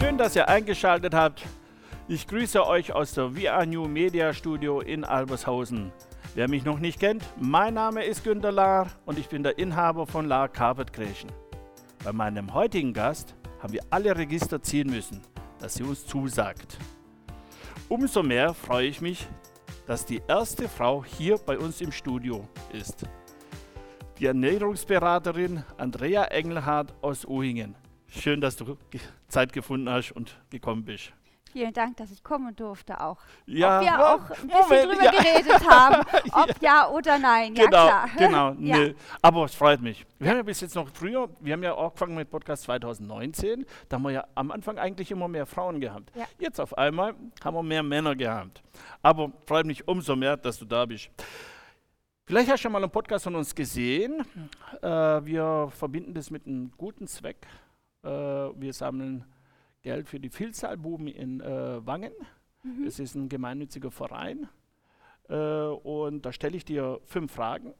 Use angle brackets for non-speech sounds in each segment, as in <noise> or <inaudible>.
Schön, dass ihr eingeschaltet habt. Ich grüße euch aus der VIA New Media Studio in Albershausen. Wer mich noch nicht kennt, mein Name ist Günter Lahr und ich bin der Inhaber von Lahr Carpet Creation. Bei meinem heutigen Gast haben wir alle Register ziehen müssen, dass sie uns zusagt. Umso mehr freue ich mich, dass die erste Frau hier bei uns im Studio ist. Die Ernährungsberaterin Andrea Engelhardt aus Uhingen. Schön, dass du Zeit gefunden hast und gekommen bist. Vielen Dank, dass ich kommen durfte auch. Ja, ob wir ja, auch ein bisschen Moment, drüber ja. geredet <laughs> haben, ob ja, oder nein. Ja, genau, klar. genau. <laughs> Ja. Nee. Aber es freut mich. Wir haben ja bis jetzt noch früher, wir haben ja auch angefangen mit Podcast 2019, da haben wir ja am Anfang eigentlich immer mehr Frauen gehabt. Ja. Jetzt auf einmal haben wir mehr Männer gehabt. Aber freut mich umso mehr, dass du da bist. Vielleicht hast du schon mal einen Podcast von uns gesehen. Äh, wir verbinden das mit einem guten Zweck. Äh, wir sammeln Geld für die Vielzahlbuben in äh, Wangen. Mhm. Es ist ein gemeinnütziger Verein. Äh, und da stelle ich dir fünf Fragen.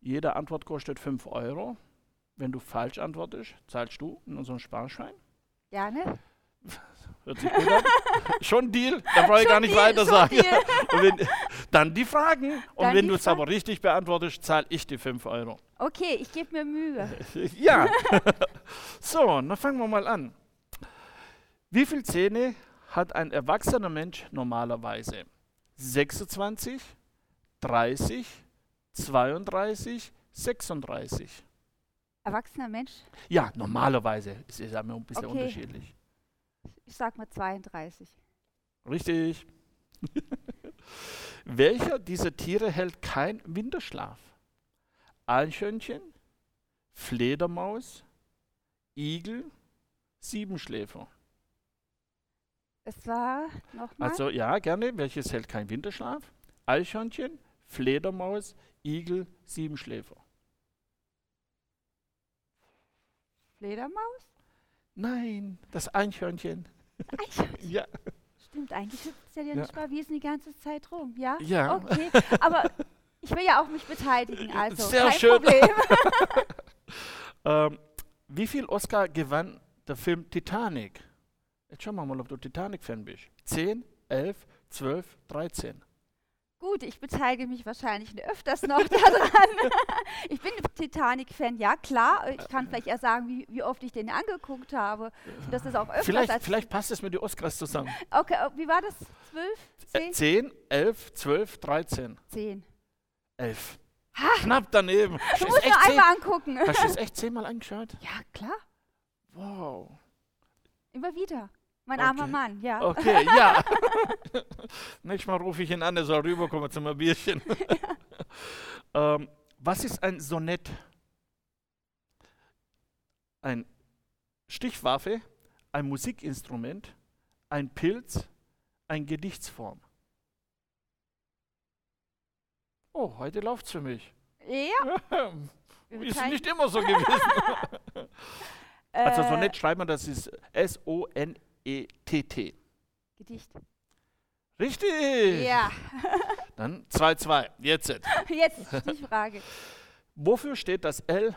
Jede Antwort kostet 5 Euro. Wenn du falsch antwortest, zahlst du in unseren Sparschein. Gerne. <laughs> Hört sich gut an. <laughs> Schon Deal, da brauche ich gar nicht Deal, weiter sagen. <laughs> Wenn, dann die Fragen. Und Dann wenn du es aber richtig beantwortest, zahle ich die 5 Euro. Okay, ich gebe mir Mühe. <laughs> Ja. <laughs> so, dann fangen wir mal an. Wie viele Zähne hat ein erwachsener Mensch normalerweise? 26, 30, 32, 36. Erwachsener Mensch, Ja, normalerweise. Es ist ja ein bisschen Okay. unterschiedlich. ich sag mal 32. Richtig. <laughs> Welcher dieser Tiere hält kein Winterschlaf? Eichhörnchen, Fledermaus, Igel, Siebenschläfer. Es war nochmal. Also ja, gerne. Welches hält kein Winterschlaf? Eichhörnchen, Fledermaus, Igel, Siebenschläfer. Fledermaus? Nein, das Eichhörnchen. Eichhörnchen. <laughs> Ja. Stimmt, eigentlich hüpft es ja, nicht mal Wiesen die ganze Zeit rum, ja? Ja. Okay, aber ich will ja auch mich beteiligen, also Sehr kein schön. Problem. <laughs> <laughs> Ähm, wie viel Oscar gewann der Film Titanic? Jetzt schauen wir mal, ob du Titanic-Fan bist. 10, 11, 12, 13. Gut, ich beteilige mich wahrscheinlich öfters noch <laughs> daran. <laughs> ich bin Titanic-Fan, ja klar. Ich kann vielleicht eher sagen, wie, wie oft ich den angeguckt habe. Und das ist auch öfters Vielleicht, vielleicht passt es mit den Oscars zusammen. Okay, äh, wie war das? Zwölf? Äh, Zehn? 10, 11, 12, 13, Zehn. 11. Knapp daneben. Du musst es echt, nur zehn, einmal angucken. hast du <laughs> es echt zehnmal angeschaut? Ja, klar. Wow. Immer wieder. Mein armer Okay. Mann, ja. Okay, ja. <laughs> Nächstes Mal rufe ich ihn an, er soll rüberkommen zum Bierchen. <laughs> ähm, was ist ein Sonett? Ein Stichwaffe, ein Musikinstrument, ein Pilz, ein Gedichtsform. Oh, heute läuft's für mich. Ja. <laughs> ist nicht immer so gewesen. also Äh, Sonett schreibt man, das ist S-O-N-E-T-T. Gedicht. Richtig. Ja. <laughs> Dann 2-2. Jetzt. Jetzt <laughs> ist die Frage. Wofür steht das L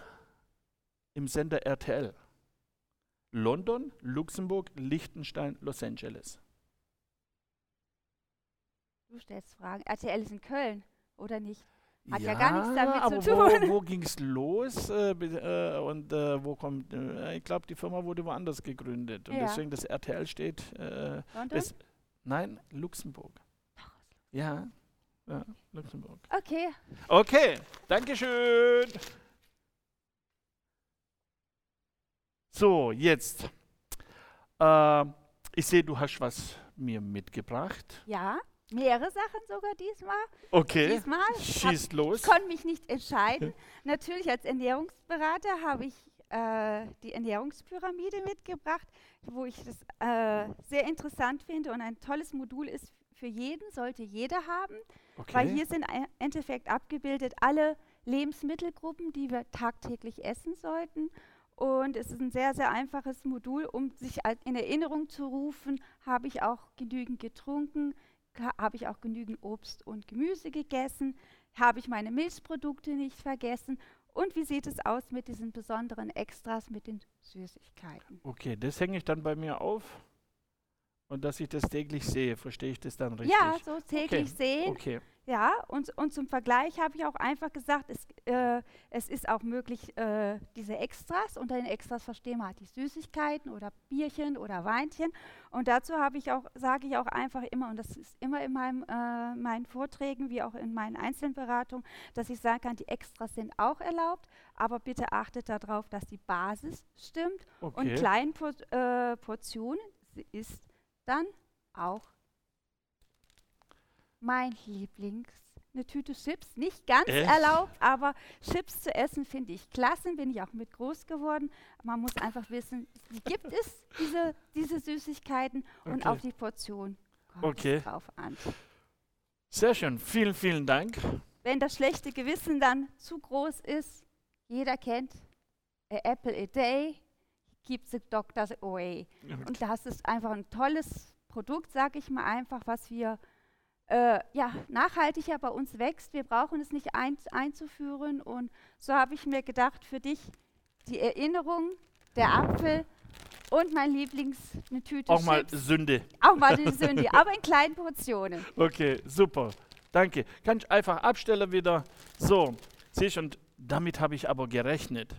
im Sender RTL? London, Luxemburg, Liechtenstein, Los Angeles. Du stellst Fragen. RTL ist in Köln, oder nicht? Hat ja gar nichts damit aber zu Wo, tun. wo ging es los? Äh, äh, und äh, wo kommt. Äh, ich glaube, die Firma wurde woanders gegründet. Und Ja. deswegen das RTL steht. Äh, das, nein, Luxemburg. Ja, ja, Luxemburg. Okay. Okay, Dankeschön. So, jetzt. Ich sehe, du hast was mir mitgebracht. Ja, mehrere Sachen sogar diesmal. Okay, Diesmal hab- schießt los. Ich konnte mich nicht entscheiden. <laughs> Natürlich als Ernährungsberater habe ich äh, die Ernährungspyramide mitgebracht, wo ich das äh, sehr interessant finde und ein tolles Modul ist für jeden, sollte jeder haben, weil Okay. hier sind im Endeffekt abgebildet alle Lebensmittelgruppen, die wir tagtäglich essen sollten. Und es ist ein sehr, sehr einfaches Modul, um sich in Erinnerung zu rufen, habe ich auch genügend getrunken, habe ich auch genügend Obst und Gemüse gegessen, habe ich meine Milchprodukte nicht vergessen Und wie sieht es aus mit diesen besonderen Extras, mit den Süßigkeiten? Okay, das hänge ich dann bei mir auf. Und dass ich das täglich sehe, verstehe ich das dann richtig? Ja, so täglich okay. sehen. Okay. Ja, und, und zum Vergleich habe ich auch einfach gesagt, es, äh, es ist auch möglich, äh, diese Extras, unter den Extras verstehen wir halt die Süßigkeiten oder Bierchen oder Weinchen. Und dazu habe ich auch, sage ich auch einfach immer, und das ist immer in meinem, äh, meinen Vorträgen wie auch in meinen Einzelberatungen, dass ich sagen kann, die Extras sind auch erlaubt, aber bitte achtet darauf, dass die Basis stimmt okay. und kleinen Por äh, Portionen ist dann auch mein Lieblings. Eine Tüte Chips, nicht ganz Echt? erlaubt, aber Chips zu essen finde ich klasse, bin ich auch mit groß geworden. Man muss einfach wissen, wie gibt es diese, diese Süßigkeiten und Okay. auf die Portion kommt Okay. es drauf an. Sehr schön, vielen, vielen Dank. Wenn das schlechte Gewissen dann zu groß ist, jeder kennt a apple a day, keeps the doctors away. Und das ist einfach ein tolles Produkt, sage ich mal einfach, was wir äh, ja, nachhaltiger bei uns wächst. Wir brauchen es nicht ein, einzuführen. Und so habe ich mir gedacht, für dich die Erinnerung, der Apfel und mein Lieblings, eine Tüte Auch mal Chips. Sünde. Auch mal die <laughs> Sünde, aber in kleinen Portionen. Okay, super. Danke. Kann ich einfach abstellen wieder. So, siehst und damit habe ich aber gerechnet.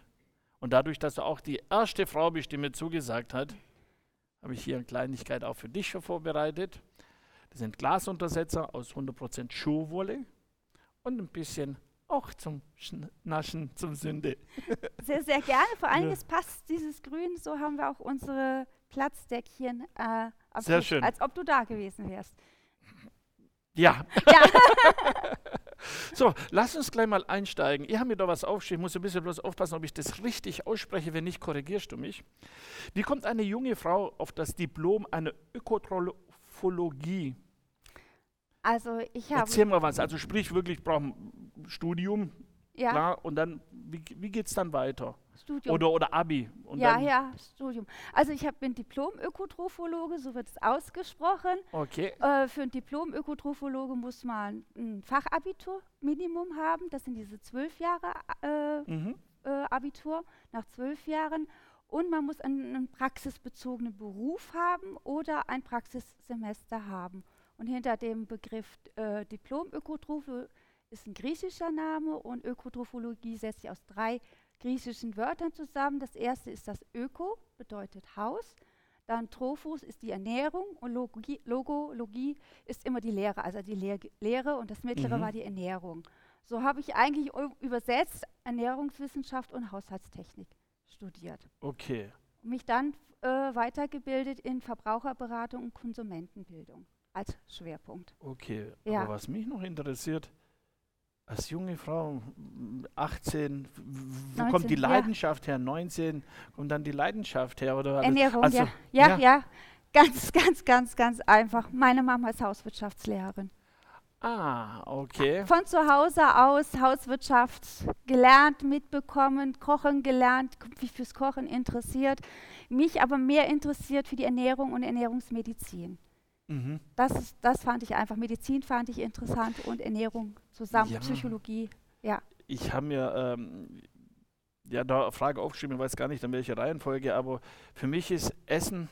Und dadurch, dass du auch die erste Frau bist, die mir zugesagt hat, habe ich hier eine Kleinigkeit auch für dich schon vorbereitet. Das sind Glasuntersetzer aus 100% Schuhwolle und ein bisschen auch zum Schn- Naschen, zum Sünde. <laughs> Sehr, sehr gerne. Vor allem, Ja. es passt dieses Grün. So haben wir auch unsere Platzdeckchen äh, Sehr Tisch, schön. als ob du da gewesen wärst. Ja, Ja, <laughs> so, lass uns gleich mal einsteigen. Ich habe mir da was aufgeschrieben, ich muss ein bisschen bloß aufpassen, ob ich das richtig ausspreche. Wenn nicht, korrigierst du mich. Wie kommt eine junge Frau auf das Diplom einer Ökotrophologie? also ich habe. Erzähl mal was. Also sprich wirklich, ich brauche ein Studium, ja, klar, und dann, wie, wie geht es dann weiter? Studium. Oder, oder Abi. Und ja, ja, Studium. Also ich habe bin Diplom-Ökotrophologe, so wird es ausgesprochen. Okay, Äh, für ein Diplom-Ökotrophologe muss man ein Fachabitur Minimum haben. Das sind diese zwölf Jahre äh, mhm. äh, Abitur nach zwölf Jahren. Und man muss einen, praxisbezogenen Beruf haben oder ein Praxissemester haben. Und hinter dem Begriff äh, Diplom-Ökotrophologe ist ein griechischer Name und Ökotrophologie setzt sich aus drei griechischen Wörtern zusammen. Das erste ist das Öko, bedeutet Haus. Dann Trophos ist die Ernährung und Logie, Logologie ist immer die Lehre, also die Lehr Lehre und das mittlere Mhm. war die Ernährung. So habe ich eigentlich übersetzt Ernährungswissenschaft und Haushaltstechnik studiert okay. und mich dann äh, weitergebildet in Verbraucherberatung und Konsumentenbildung als Schwerpunkt. Okay, Ja. aber was mich noch interessiert, als junge Frau, m, 18, w- wo kommt 19, die ja. Leidenschaft her? 19, kommt dann die Leidenschaft her? Oder alles? Ernährung, also, ja. ja. ja. Ja, Ganz, <laughs> ganz, ganz, ganz einfach. Meine Mama ist Hauswirtschaftslehrerin. Ah, okay. Von zu Hause aus Hauswirtschaft gelernt, mitbekommen, Kochen gelernt, mich fürs Kochen interessiert, mich aber mehr interessiert für die Ernährung und Ernährungsmedizin. Mhm. Das, ist, das fand ich einfach. Medizin fand ich interessant und Ernährung zusammen, Ja. Psychologie. Ich habe mir ähm, ja da eine Frage aufgeschrieben, ich weiß gar nicht in welcher Reihenfolge, aber für mich ist Essen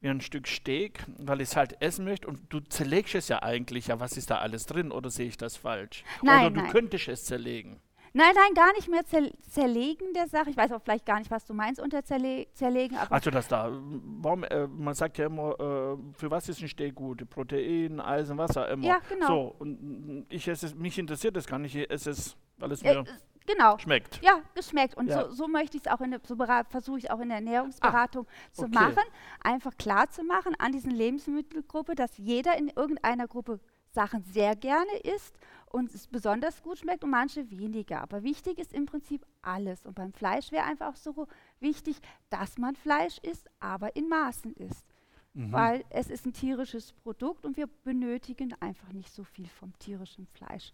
wie ein Stück Steak, weil ich es halt essen möchte und du zerlegst es ja eigentlich, ja, was ist da alles drin oder sehe ich das falsch? Nein, oder du nein. könntest es zerlegen. Nein, nein, gar nicht mehr zer zerlegen der Sache. Ich weiß auch vielleicht gar nicht, was du meinst unter zerle zerlegen, aber Also das da, warum, äh, man sagt ja immer, äh, für was ist ein Steak gut? Protein, Eisen, Wasser, immer. Ja, genau. So, und ich esse es, mich interessiert das gar nicht, ich esse es, weil es äh, mir genau. schmeckt. Ja, geschmeckt. Und Ja. so, so möchte ich es auch in der, so versuche ich auch in der Ernährungsberatung zu okay. machen. Einfach klar zu machen an diesen Lebensmittelgruppe, dass jeder in irgendeiner Gruppe Sachen sehr gerne isst und es besonders gut schmeckt und manche weniger. Aber wichtig ist im Prinzip alles. Und beim Fleisch wäre einfach auch so wichtig, dass man Fleisch isst, aber in Maßen isst. Mhm. Weil es ist ein tierisches Produkt und wir benötigen einfach nicht so viel vom tierischen Fleisch.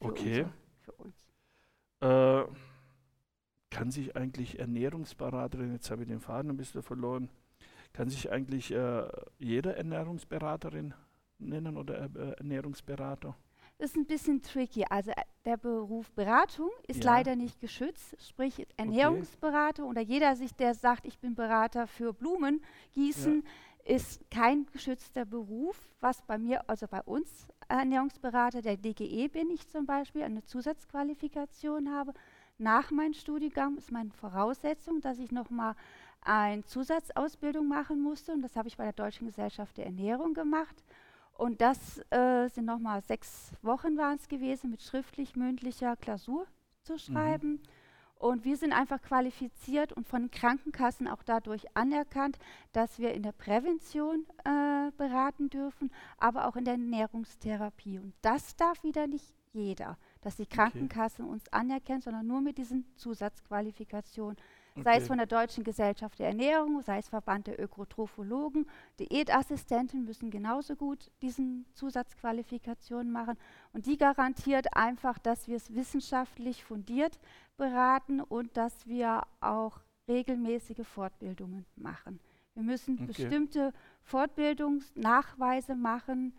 Für Okay. Unser, für uns. Äh, kann sich eigentlich Ernährungsberaterin, jetzt habe ich den Faden ein bisschen verloren, kann sich eigentlich äh, jede Ernährungsberaterin nennen oder äh, Ernährungsberater? ist ein bisschen tricky. Also äh, der Beruf Beratung ist Ja. leider nicht geschützt, sprich Ernährungsberater oder jeder sich, der sagt, ich bin Berater für Blumen gießen, ist kein geschützter Beruf, was bei mir, also bei uns Ernährungsberater der DGE bin ich zum Beispiel, eine Zusatzqualifikation habe. Nach meinem Studiengang ist meine Voraussetzung, dass ich nochmal eine Zusatzausbildung machen musste und das habe ich bei der Deutschen Gesellschaft der Ernährung gemacht. Und das äh, sind nochmal sechs Wochen waren es gewesen, mit schriftlich-mündlicher Klausur zu schreiben. Und wir sind einfach qualifiziert und von Krankenkassen auch dadurch anerkannt, dass wir in der Prävention äh, beraten dürfen, aber auch in der Ernährungstherapie. Und das darf wieder nicht jeder, dass die Krankenkassen uns anerkennt, sondern nur mit diesen Zusatzqualifikationen. Sei es Okay. von der Deutschen Gesellschaft der Ernährung, sei es Verband der Ökotrophologen, Diätassistenten müssen genauso gut diesen Zusatzqualifikationen machen. Und die garantiert einfach, dass wir es wissenschaftlich fundiert beraten und dass wir auch regelmäßige Fortbildungen machen. Wir müssen Okay. bestimmte Fortbildungsnachweise machen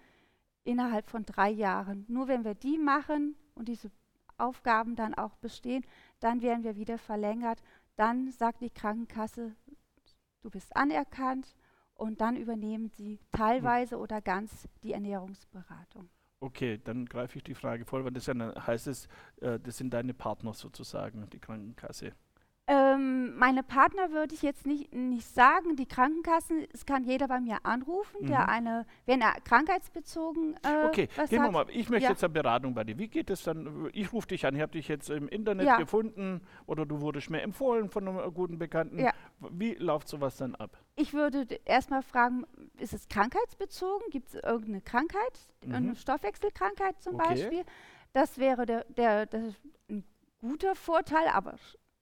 innerhalb von drei Jahren. Nur wenn wir die machen und diese Aufgaben dann auch bestehen, dann werden wir wieder verlängert. Dann sagt die Krankenkasse, du bist anerkannt und dann übernehmen sie teilweise oder ganz die Ernährungsberatung. Okay, dann greife ich die Frage vor, weil das ja heißt es, äh, das sind deine Partner sozusagen, die Krankenkasse. Ähm, meine Partner würde ich jetzt nicht, nicht sagen. Die Krankenkassen, es kann jeder bei mir anrufen, der Mhm. eine, wenn er krankheitsbezogen äh, Okay, gehen wir mal. Ich möchte Ja. jetzt eine Beratung bei dir. Wie geht es dann? Ich rufe dich an. Ich habe dich jetzt im Internet Ja. gefunden oder du wurdest mir empfohlen von einem äh, guten Bekannten. Ja. Wie läuft sowas dann ab? Ich würde erstmal fragen, ist es krankheitsbezogen? Gibt es irgendeine Krankheit, Mhm. eine Stoffwechselkrankheit zum Okay. Beispiel? Das wäre der, der, der, ein guter Vorteil, aber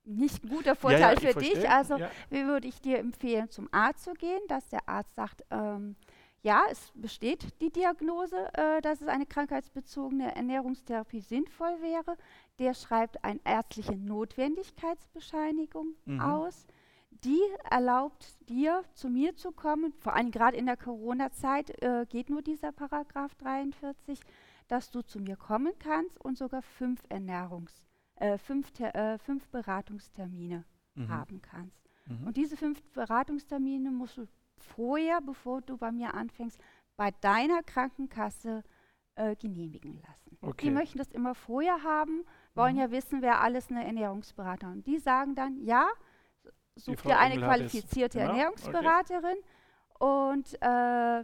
nicht ein guter Vorteil ich für verstehe. dich. Also ja. wie würde ich dir empfehlen, zum Arzt zu gehen, dass der Arzt sagt, ähm, ja, es besteht die Diagnose, äh, dass es eine krankheitsbezogene Ernährungstherapie sinnvoll wäre. Der schreibt eine ärztliche Notwendigkeitsbescheinigung Mhm. aus. Die erlaubt dir, zu mir zu kommen, vor allem gerade in der Corona-Zeit äh, geht nur dieser Paragraph 43, dass du zu mir kommen kannst und sogar fünf Ernährungs, äh, fünf, äh, fünf Beratungstermine Mhm. haben kannst. Mhm. Und diese fünf Beratungstermine musst du vorher, bevor du bei mir anfängst, bei deiner Krankenkasse äh, genehmigen lassen. Okay. Die möchten das immer vorher haben, wollen Mhm. ja wissen, wer alles eine Ernährungsberater Und die sagen dann, ja, such dir eine es. qualifizierte Ja, okay. Ernährungsberaterin und äh,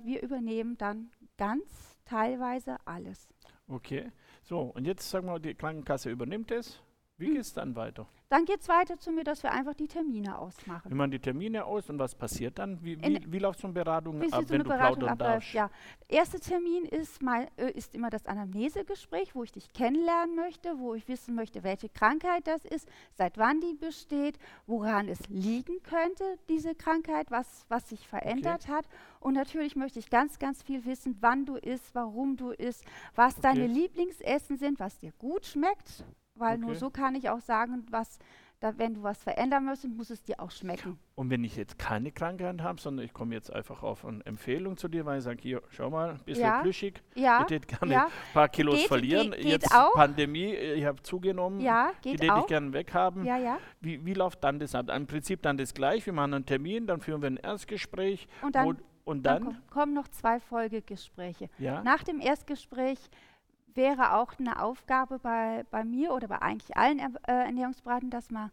wir übernehmen dann ganz teilweise alles. Okay. So, und jetzt sagen wir, die Krankenkasse übernimmt es. Wie Mhm. geht es dann weiter? Dann geht es weiter zu mir, dass wir einfach die Termine Wir ausmachen. machen die Termine aus und was passiert dann? Wie, In- wie, wie läuft so eine Beratung Wie ab, so wenn du Beratung plaudern abläuft, darfst? ja. Der erste Termin ist, mal, äh, ist immer das Anamnesegespräch, wo ich dich kennenlernen möchte, wo ich wissen möchte, welche Krankheit das ist, seit wann die besteht, woran es liegen könnte, diese Krankheit, was, was sich verändert hat. Und natürlich möchte ich ganz, ganz viel wissen, wann du isst, warum du isst, was deine Okay. Lieblingsessen sind, was dir gut schmeckt, weil nur Okay. so kann ich auch sagen, was, da, wenn du was verändern möchtest, muss es dir auch schmecken. Und wenn ich jetzt keine Krankheit habe, sondern ich komme jetzt einfach auf eine Empfehlung zu dir, weil ich sage, hier, schau mal, ein bisschen Ja. plüschig, Ja, ich hätte gerne ja, ein paar Kilos Geht- verlieren. geht- geht jetzt auch. Pandemie, ich habe zugenommen, ja, die geht hätte ich auch. gerne weghaben. Ja, ja. Wie, wie läuft dann das ab? Im Prinzip dann das gleich, wir machen einen Termin, dann führen wir ein Erstgespräch Und dann und Dann dann, ko- kommen noch zwei Folgegespräche. ja, Nach dem Erstgespräch wäre auch eine Aufgabe bei, bei mir oder bei eigentlich allen Er äh, Ernährungsberatern, dass man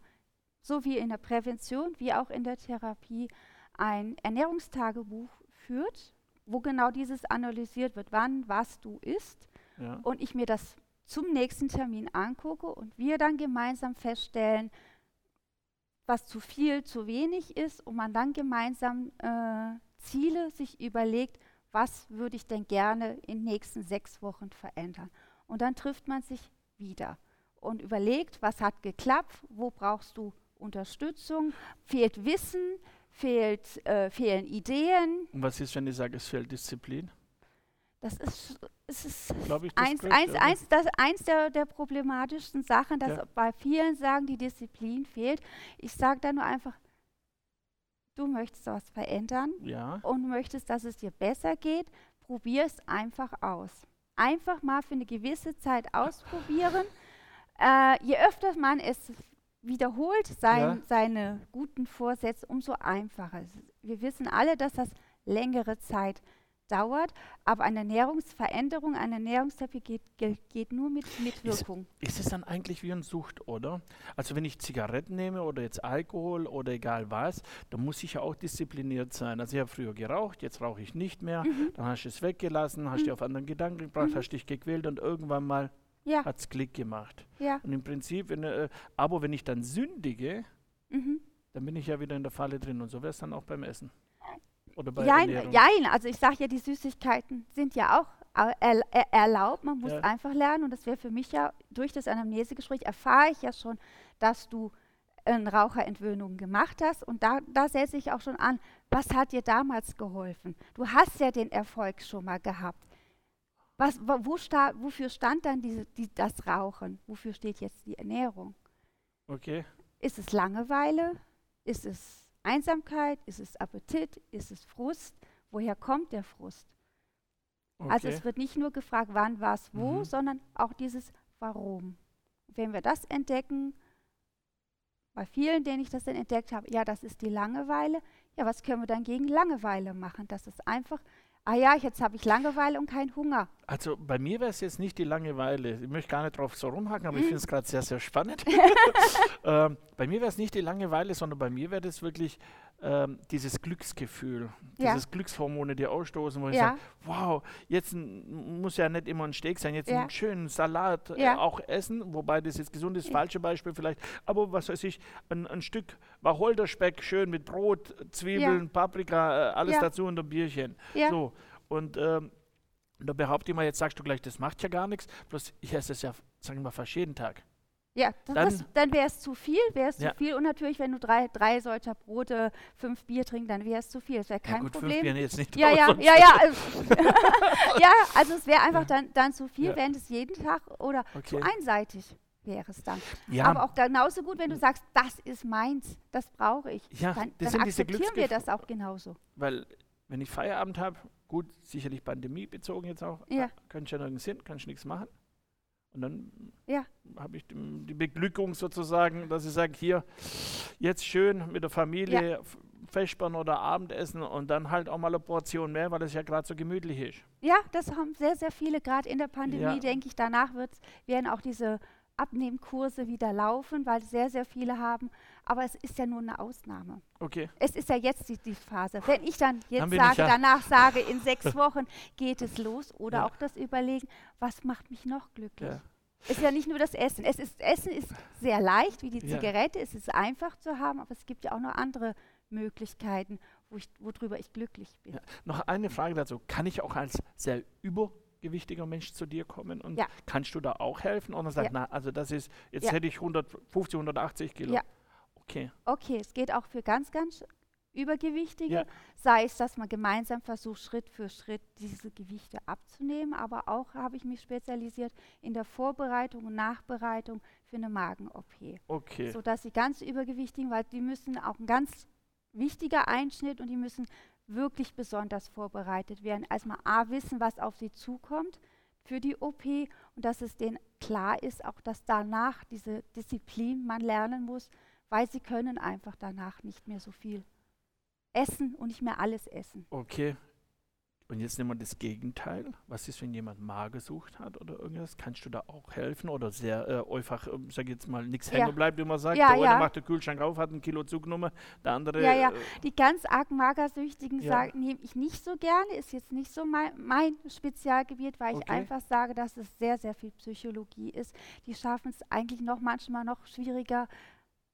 so wie in der Prävention wie auch in der Therapie ein Ernährungstagebuch führt, wo genau dieses analysiert wird, wann was du isst ja. und ich mir das zum nächsten Termin angucke und wir dann gemeinsam feststellen, was zu viel, zu wenig ist und man dann gemeinsam äh, Ziele sich überlegt, was würde ich denn gerne in den nächsten sechs Wochen verändern. Und dann trifft man sich wieder und überlegt, was hat geklappt, wo brauchst du Unterstützung, fehlt Wissen, fehlt, äh, fehlen Ideen. Und was ist, wenn ich sage, es fehlt Disziplin? Das ist, es ist ich, das eins, eins, eins, das, eins der, der problematischsten Sachen, dass Ja. bei vielen sagen, die Disziplin fehlt. Ich sage da nur einfach, du möchtest was verändern Ja, und möchtest, dass es dir besser geht, probier es einfach aus. einfach mal für eine gewisse Zeit ausprobieren. Äh, je öfter man es wiederholt, sein, ja. seine guten Vorsätze, umso einfacher. Wir wissen alle, dass das längere Zeit dauert, aber eine Ernährungsveränderung, eine Ernährungstherapie geht, geht, geht nur mit Mitwirkung. Ist, ist, es dann eigentlich wie ein Sucht, oder? Also wenn ich Zigaretten nehme oder jetzt Alkohol oder egal was, dann muss ich ja auch diszipliniert sein. Also ich habe früher geraucht, jetzt rauche ich nicht mehr, mhm. dann hast du es weggelassen, hast mhm. dich auf anderen Gedanken gebracht, mhm. hast dich gequält und irgendwann mal ja. hat es Klick gemacht. Ja. Und im Prinzip, wenn, äh, aber wenn ich dann sündige, mhm. dann bin ich ja wieder in der Falle drin und so wäre es dann auch beim Essen. Oder bei jein, jein, also ich sage ja, die Süßigkeiten sind ja auch er, er, erlaubt, man muss ja. einfach lernen und das wäre für mich ja, durch das Anamnesegespräch erfahre ich ja schon, dass du eine Raucherentwöhnung gemacht hast und da, da setze ich auch schon an, was hat dir damals geholfen? Du hast ja den Erfolg schon mal gehabt. Was, wo sta, wofür stand dann diese, die, das Rauchen? Wofür steht jetzt die Ernährung? Okay. Ist es Langeweile? Ist es Einsamkeit? Ist es Appetit? Ist es Frust? Woher kommt der Frust? Okay. Also es wird nicht nur gefragt, wann, was, wo, mhm. sondern auch dieses Warum. Wenn wir das entdecken, bei vielen, denen ich das dann entdeckt habe, ja, das ist die Langeweile. Ja, was können wir dann gegen Langeweile machen? Das ist einfach ah ja, jetzt habe ich Langeweile und keinen Hunger. Also bei mir wäre es jetzt nicht die Langeweile. Ich möchte gar nicht drauf so rumhaken, aber ich finde es gerade sehr, sehr spannend. <laughs> ähm, bei mir wäre es nicht die Langeweile, sondern bei mir wäre es wirklich ähm, dieses Glücksgefühl, ja. dieses Glückshormone, die ausstoßen, wo ich sage, wow, jetzt muss ja nicht immer ein Steak sein, jetzt ja. einen schönen Salat äh, auch essen, wobei das jetzt gesund ist, falsche Beispiel vielleicht, aber was weiß ich, ein, ein Stück Wacholderspeck schön mit Brot, Zwiebeln, Paprika, äh, alles dazu und ein Bierchen. So, und ähm, da behaupte ich mal, jetzt sagst du gleich, das macht ja gar nichts, bloß ich esse es ja, sagen wir mal, fast jeden Tag. Ja, dann, dann wäre es zu viel, wäre es ja. zu viel. Und natürlich, wenn du drei, drei solcher Brote, fünf Bier trinkst, dann wäre es zu viel. Das wäre kein ja, gut, Problem. Fünf Bier jetzt nicht ja, ja, ja, ja, <laughs> also, <laughs> ja, also es wäre einfach ja. dann, dann zu viel, wenn es jeden Tag oder okay. zu einseitig wäre es dann. Ja. Aber auch genauso gut, wenn du sagst, das ist meins, das brauche ich. Ja, dann, dann akzeptieren wir das auch genauso. Weil, wenn ich Feierabend habe, gut, sicherlich Pandemie bezogen jetzt auch, ja. kann ich ja nirgends hin, kann ich nichts machen. Und dann ja. habe ich die Beglückung sozusagen, dass ich sage, hier, jetzt schön mit der Familie ja. Vespernen oder Abendessen und dann halt auch mal eine Portion mehr, weil es ja gerade so gemütlich ist. Ja, das haben sehr, sehr viele, gerade in der Pandemie, ja. denke ich, danach wird's, werden auch diese Abnehmkurse wieder laufen, weil sehr, sehr viele haben. Aber es ist ja nur eine Ausnahme. Okay. Es ist ja jetzt die, die Phase. Wenn ich dann jetzt dann sage, ja danach sage, in sechs <laughs> Wochen geht es los oder ja. auch das Überlegen, was macht mich noch glücklich? Ja. Es ist ja nicht nur das Essen. Es ist, Essen ist sehr leicht, wie die Zigarette. Es ist einfach zu haben, aber es gibt ja auch noch andere Möglichkeiten, wo ich, worüber ich glücklich bin. Noch eine Frage dazu. Kann ich auch als sehr übergewichtiger Mensch zu dir kommen und ja. kannst du da auch helfen? Oder sagst, ja. na, also das ist, jetzt ja. hätte ich 150, 180 Kilo. Ja. Okay. Okay, es geht auch für ganz, ganz Übergewichtige, sei es, dass man gemeinsam versucht, Schritt für Schritt diese Gewichte abzunehmen, aber auch habe ich mich spezialisiert in der Vorbereitung und Nachbereitung für eine Magen-OP. Okay. Sodass die ganz Übergewichtigen, weil die müssen auch ein ganz wichtiger Einschnitt und die müssen wirklich besonders vorbereitet werden. Erstmal A, wissen, was auf sie zukommt für die OP und dass es denen klar ist, auch dass danach diese Disziplin man lernen muss, weil sie können einfach danach nicht mehr so viel essen und nicht mehr alles essen. Okay. Und jetzt nehmen wir das Gegenteil. Was ist, wenn jemand Magersucht hat oder irgendwas? Kannst du da auch helfen oder sehr äh, einfach, äh, sag jetzt mal, nichts ja. hängen bleibt, wie man sagt? Ja, der eine macht den Kühlschrank auf, hat ein Kilo zugenommen, der andere. Ja, ja. Äh, Die ganz arg Magersüchtigen ja. sagen, nehme ich nicht so gerne, ist jetzt nicht so mein, mein Spezialgebiet, weil okay. ich einfach sage, dass es sehr, sehr viel Psychologie ist. Die schaffen es eigentlich noch manchmal noch schwieriger,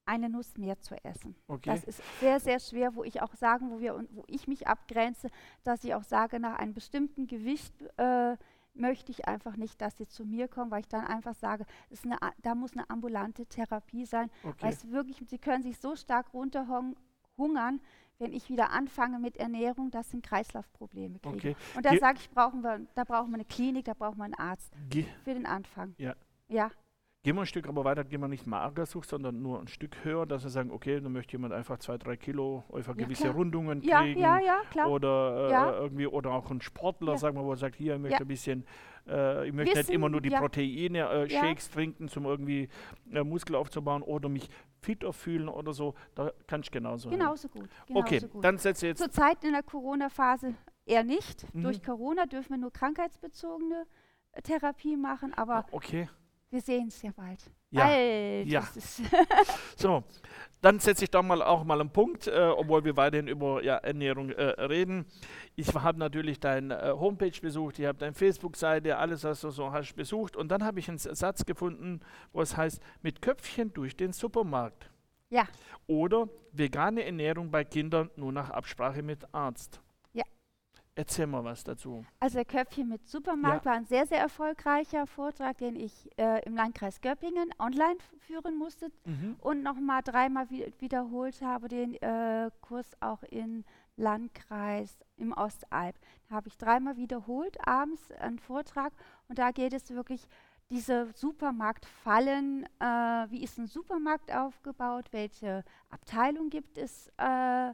eine Nuss mehr zu essen. Okay. Das ist sehr, sehr schwer, wo ich auch sagen, wo, wir, wo ich mich abgrenze, dass ich auch sage, nach einem bestimmten Gewicht äh, möchte ich einfach nicht, dass sie zu mir kommen, weil ich dann einfach sage, eine, da muss eine ambulante Therapie sein, okay. weil es wirklich, sie können sich so stark runterhungern, wenn ich wieder anfange mit Ernährung, das sind Kreislaufprobleme kriegen. Okay. Und da sage ich, brauchen wir, da brauchen wir eine Klinik, da brauchen wir einen Arzt Ge für den Anfang. Ja. Ja. Gehen wir ein Stück aber weiter, gehen wir nicht Magersucht, sondern nur ein Stück höher, dass wir sagen, okay, dann möchte jemand einfach zwei, drei Kilo einfach Ja, gewisse klar. Rundungen Ja, kriegen. ja, ja, klar. Oder äh, irgendwie, oder auch ein Sportler, sagen wir, wo er sagt, hier, ich möchte ein bisschen, äh, ich möchte nicht Wissen, immer nur die. Proteine, äh. Shakes trinken, um irgendwie äh, Muskel aufzubauen oder mich fitter fühlen oder so. Da kannst du genauso. Genauso gut. Genauso okay, gut. dann setze jetzt. Zurzeit in der Corona-Phase eher nicht. Mhm. Durch Corona dürfen wir nur krankheitsbezogene äh, Therapie machen, aber Ah, okay. Wir sehen es ja bald. Ja. Bald Ja. <laughs> So, dann setze ich da mal auch mal einen Punkt, äh, obwohl wir weiterhin über ja, Ernährung äh, reden. Ich habe natürlich deine äh, Homepage besucht, ich habe deine Facebook-Seite, alles, was du so hast, besucht. Und dann habe ich einen Satz gefunden, wo es heißt, mit Köpfchen durch den Supermarkt. Ja. Oder vegane Ernährung bei Kindern nur nach Absprache mit Arzt. Ja. Erzähl mal was dazu. Also der Köpfchen mit Supermarkt war ein sehr, sehr erfolgreicher Vortrag, den ich äh, im Landkreis Göppingen online führen musste und nochmal dreimal wi wiederholt habe, den äh, Kurs auch im Landkreis im Ostalb. Da habe ich dreimal wiederholt, abends einen Vortrag und da geht es wirklich diese Supermarktfallen, äh, wie ist ein Supermarkt aufgebaut, welche Abteilung gibt es, äh,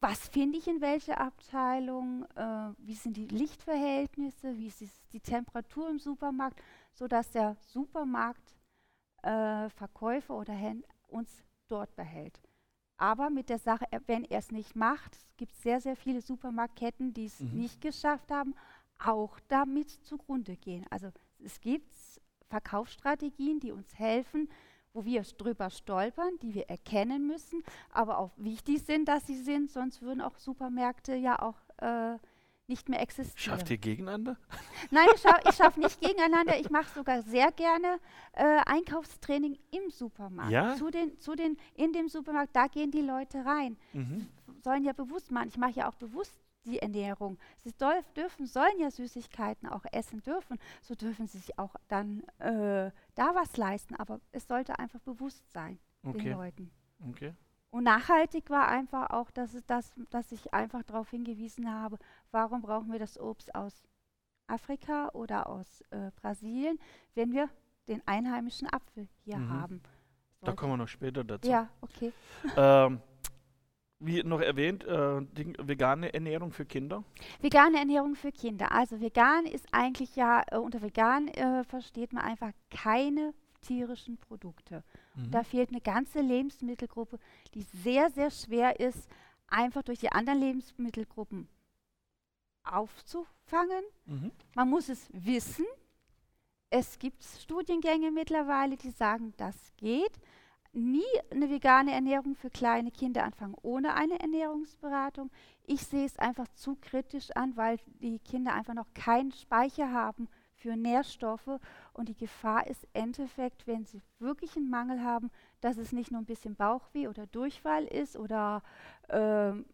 was finde ich in welcher Abteilung, äh, wie sind die Lichtverhältnisse, wie ist es- die Temperatur im Supermarkt, sodass der Supermarktverkäufer äh, oder Händler uns dort behält. Aber mit der Sache, wenn er es nicht macht, es gibt sehr, sehr viele Supermarktketten, die es Mhm. nicht geschafft haben, auch damit zugrunde gehen. Also es gibt Verkaufsstrategien, die uns helfen, wo wir drüber stolpern, die wir erkennen müssen, aber auch wichtig sind, dass sie sind, sonst würden auch Supermärkte ja auch äh, nicht mehr existieren. Schafft ihr gegeneinander? <laughs> Nein, ich, scha ich schaffe nicht gegeneinander. Ich mache sogar sehr gerne äh, Einkaufstraining im Supermarkt. Ja? Zu den, zu den, in dem Supermarkt, da gehen die Leute rein. Mhm. Sollen ja bewusst machen. Ich mache ja auch bewusst die Ernährung. Sie dürf, dürfen, sollen ja Süßigkeiten auch essen dürfen. So dürfen sie sich auch dann äh, da was leisten. Aber es sollte einfach bewusst sein den Okay. Leuten. okay. Und nachhaltig war einfach auch, dass, es das, dass ich einfach darauf hingewiesen habe, warum brauchen wir das Obst aus Afrika oder aus äh, Brasilien, wenn wir den einheimischen Apfel hier Mhm. haben. Da Sollte- kommen wir noch später dazu. ja, okay. Ähm, wie noch erwähnt, äh, Ding, vegane Ernährung für Kinder. Vegane Ernährung für Kinder. Also vegan ist eigentlich ja, äh, unter vegan äh, versteht man einfach keine tierischen Produkte. Mhm. Da fehlt eine ganze Lebensmittelgruppe, die sehr, sehr schwer ist, einfach durch die anderen Lebensmittelgruppen aufzufangen. Mhm. Man muss es wissen. Es gibt Studiengänge mittlerweile, die sagen, das geht. Nie eine vegane Ernährung für kleine Kinder anfangen ohne eine Ernährungsberatung. Ich sehe es einfach zu kritisch an, weil die Kinder einfach noch keinen Speicher haben für Nährstoffe und die Gefahr ist im Endeffekt, wenn sie wirklich einen Mangel haben, dass es nicht nur ein bisschen Bauchweh oder Durchfall ist oder ähm,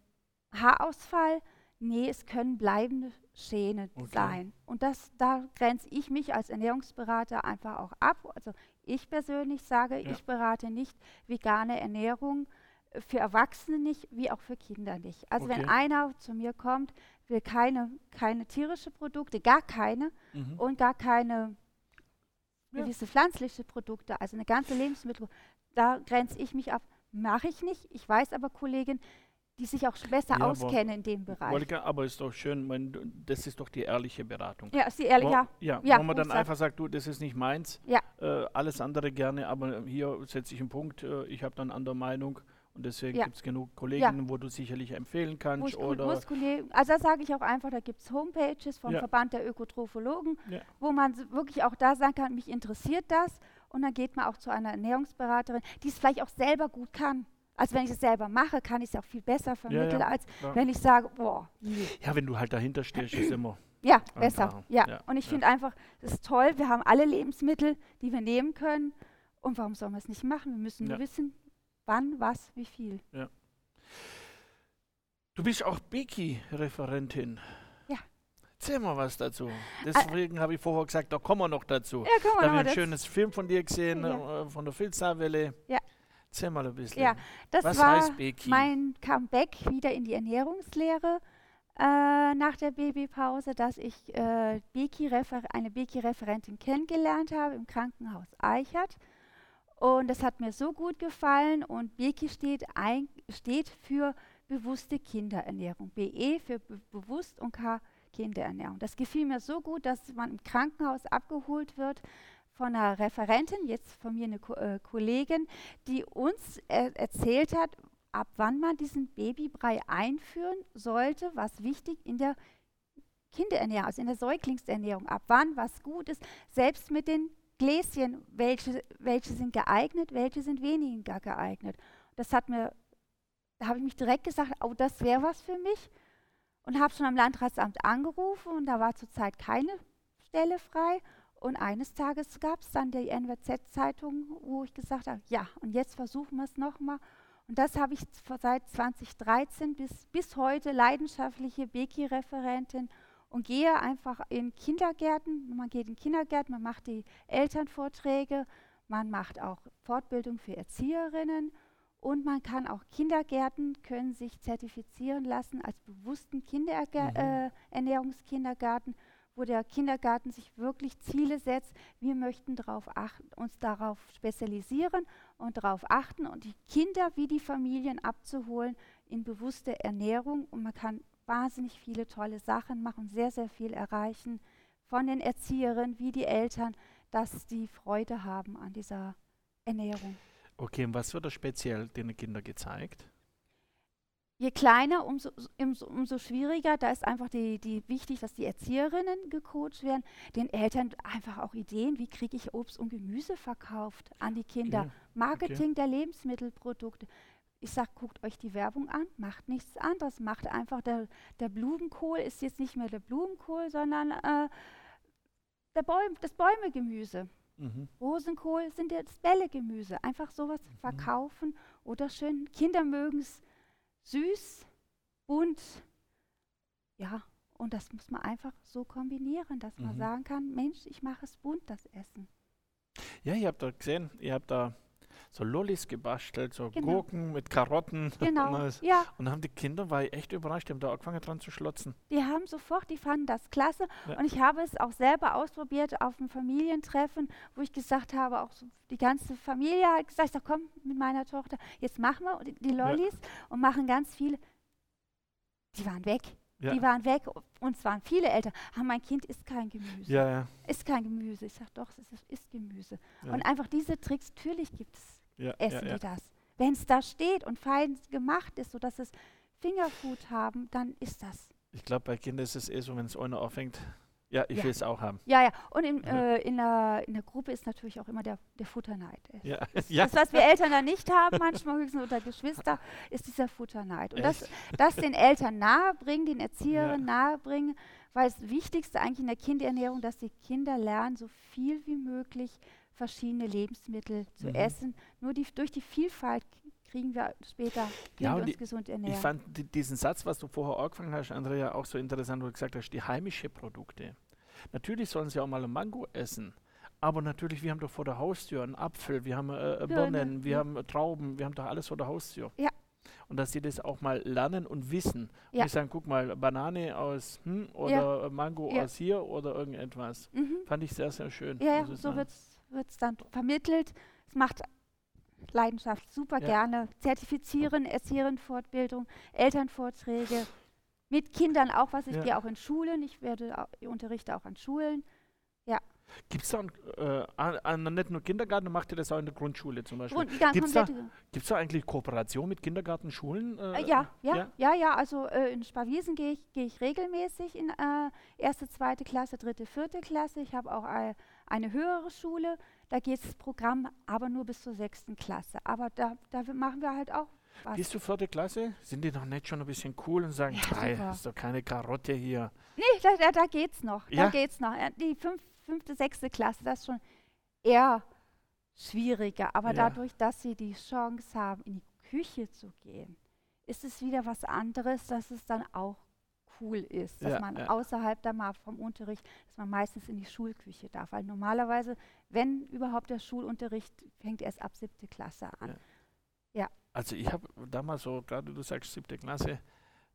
Haarausfall. Nee, es können bleibende Schäden Okay. sein. Und das, da grenze ich mich als Ernährungsberater einfach auch ab. Also ich persönlich sage, Ja. ich berate nicht vegane Ernährung äh, für Erwachsene nicht, wie auch für Kinder nicht. Also Okay. wenn einer zu mir kommt, will keine, keine tierische Produkte, gar keine Mhm. und gar keine Ja. gewisse pflanzliche Produkte, also eine ganze Lebensmittel, da grenze ich mich ab. Mache ich nicht. Ich weiß aber Kollegen, die sich auch besser Ja, auskennen in dem Bereich. Wolke, aber ist doch schön, mein, das ist doch die ehrliche Beratung. Ja, ist die ehrlich, Wo- ja. ja, Ja, wo man wo dann einfach sagt, du, das ist nicht meins, Ja. äh, alles andere gerne, aber hier setze ich einen Punkt, äh, ich habe dann eine andere Meinung und deswegen Ja. gibt es genug Kolleginnen, wo du sicherlich empfehlen Wo kannst Ko- oder also da sage ich auch einfach, da gibt es Homepages vom Ja. Verband der Ökotrophologen, Ja. wo man wirklich auch da sagen kann, mich interessiert das. Und dann geht man auch zu einer Ernährungsberaterin, die es vielleicht auch selber gut kann. Also wenn ich es selber mache, kann ich es auch viel besser vermitteln, als klar. wenn ich sage, boah, ja, wenn du halt dahinter stehst, ist immer. Ja, besser. Ja. Ja, Und ich ja. finde einfach, es ist toll, wir haben alle Lebensmittel, die wir nehmen können. Und warum sollen wir es nicht machen? Wir müssen nur Ja. wissen, wann, was, wie viel. Du bist auch Beki-Referentin. Ja. Erzähl mal was dazu. Deswegen habe ich vorher gesagt, da kommen wir noch dazu. Ja, guck Da mal, habe ich ein das, schönes Film von dir gesehen, Ja. äh, von der Filzerwelle. Ja. Erzähl mal ein bisschen. Ja, das was war heißt Beki? mein Comeback wieder in die Ernährungslehre. äh, nach der Babypause, dass ich äh, Beki eine Beki-Referentin kennengelernt habe im Krankenhaus Eichert. Und das hat mir so gut gefallen. Und Beki steht, ein, steht für bewusste Kinderernährung. BE für be bewusst und K Kinderernährung. Das gefiel mir so gut, dass man im Krankenhaus abgeholt wird von einer Referentin, jetzt von mir eine Ko äh, Kollegin, die uns er erzählt hat, ab wann man diesen Babybrei einführen sollte, was wichtig in der Kinderernährung, also in der Säuglingsernährung, ab wann was gut ist, selbst mit den Gläschen, welche, welche sind geeignet, welche sind weniger geeignet. Das hat mir, da habe ich mich direkt gesagt, oh, das wäre was für mich und habe schon am Landratsamt angerufen und da war zurzeit keine Stelle frei. Und eines Tages gab es dann die NWZ-Zeitung, wo ich gesagt habe, ja, und jetzt versuchen wir es nochmal. Und das habe ich seit 2013 bis, bis heute leidenschaftliche Beki-Referentin und gehe einfach in Kindergärten. Man geht in Kindergärten, man macht die Elternvorträge, man macht auch Fortbildung für Erzieherinnen und man kann auch Kindergärten können sich zertifizieren lassen als bewussten Kinderernährungskindergarten, mhm. äh, wo der Kindergarten sich wirklich Ziele setzt. Wir möchten darauf achten, uns darauf spezialisieren und darauf achten und die Kinder wie die Familien abzuholen in bewusste Ernährung. Und man kann wahnsinnig viele tolle Sachen machen, sehr, sehr viel erreichen von den Erzieherinnen wie die Eltern, dass die Freude haben an dieser Ernährung. Okay, und was wird da speziell den Kindern gezeigt? Je kleiner, umso, umso, umso, schwieriger. Da ist einfach die, die wichtig, dass die Erzieherinnen gecoacht werden, den Eltern einfach auch Ideen, wie kriege ich Obst und Gemüse verkauft an die Kinder. Okay. Marketing okay. der Lebensmittelprodukte. Ich sage, guckt euch die Werbung an, macht nichts anderes. Macht einfach, der, der Blumenkohl ist jetzt nicht mehr der Blumenkohl, sondern äh, der Bäum, das Bäumegemüse. Mhm. Rosenkohl sind jetzt Bällegemüse. Einfach sowas mhm. verkaufen oder schön. Kinder mögen es süß, bunt. Ja, und das muss man einfach so kombinieren, dass mhm. man sagen kann, Mensch, ich mache es bunt, das Essen. Ja, ihr habt da gesehen, ihr habt da so Lollis gebastelt, so genau. Gurken mit Karotten. <laughs> Genau, und ja. Und dann haben die Kinder, war ich echt überrascht, die haben da angefangen dran zu schlotzen. Die haben sofort, die fanden das klasse. Ja. Und ich habe es auch selber ausprobiert auf einem Familientreffen, wo ich gesagt habe, auch so die ganze Familie hat gesagt, sag, komm mit meiner Tochter, jetzt machen wir die, die Lollis ja. und machen ganz viele. Die waren weg. Ja. Die waren weg und es waren viele Eltern. Ah, mein Kind isst kein Gemüse. Ja, ja. Ist kein Gemüse. Ich sage doch, es ist, ist Gemüse. Ja. Und einfach diese Tricks, natürlich gibt es ja, essen die das. Wenn es da steht und fein gemacht ist, sodass es Fingerfood haben, dann ist das. Ich glaube, bei Kindern ist es eh so, wenn es einer aufhängt, ja, ich will es auch haben. Ja, ja. Und in, äh, in, der, in der Gruppe ist natürlich auch immer der, der Futterneid. Ja. Das, <laughs> das, was wir Eltern da nicht haben, manchmal höchstens unter Geschwister, ist dieser Futterneid. Und das, das den Eltern nahebringen, den Erzieherinnen nahebringen, weil das Wichtigste eigentlich in der Kinderernährung, dass die Kinder lernen, so viel wie möglich verschiedene Lebensmittel zu mhm. essen. Nur die, durch die Vielfalt kriegen wir später ja, wir uns die, gesund ernähren. Ich fand die, diesen Satz, was du vorher angefangen hast, Andrea, auch so interessant, wo du gesagt hast, die heimische Produkte. Natürlich sollen sie auch mal ein Mango essen. Aber natürlich, wir haben doch vor der Haustür einen Apfel, wir haben äh, äh Birnen, wir ja. haben äh, Trauben, wir haben doch alles vor der Haustür. Ja. Und dass sie das auch mal lernen und wissen. Ja. Und ich sagen, guck mal, Banane aus hm, oder ja. Mango aus hier oder irgendetwas. Mhm. Fand ich sehr, sehr schön. Ja, so wird es dann vermittelt. Es macht Leidenschaft super ja. gerne. Zertifizieren, Erzieherinnenfortbildung, Elternvorträge. Mit Kindern auch was. Ich ja. gehe auch in Schulen. Ich werde ich unterrichte auch an Schulen. Ja. Gibt es da äh, an, nicht nur Kindergarten, macht ihr das auch in der Grundschule zum Beispiel? Gibt es da, da eigentlich Kooperation mit Kindergartenschulen? Äh, äh, ja, ja, ja, ja, ja, Also äh, in Sparwiesen gehe ich, geh ich regelmäßig in äh, erste, zweite Klasse, dritte, vierte Klasse. Ich habe auch eine höhere Schule. Da geht das Programm aber nur bis zur sechsten Klasse. Aber da, da machen wir halt auch was. Bis zur vierten Klasse? Sind die noch nicht schon ein bisschen cool und sagen, ja, hey, ist doch keine Karotte hier? Nee, da, da, da geht's noch. Ja? Da geht's noch. Die fünf, fünfte, sechste Klasse, das ist schon eher schwieriger. Aber ja. dadurch, dass sie die Chance haben, in die Küche zu gehen, ist es wieder was anderes, dass es dann auch cool ist, dass ja, man ja. außerhalb da mal vom Unterricht, dass man meistens in die Schulküche darf. Weil normalerweise, wenn überhaupt der Schulunterricht, fängt erst ab siebte Klasse an. Ja. ja. Also ich habe damals so, gerade du sagst siebte Klasse,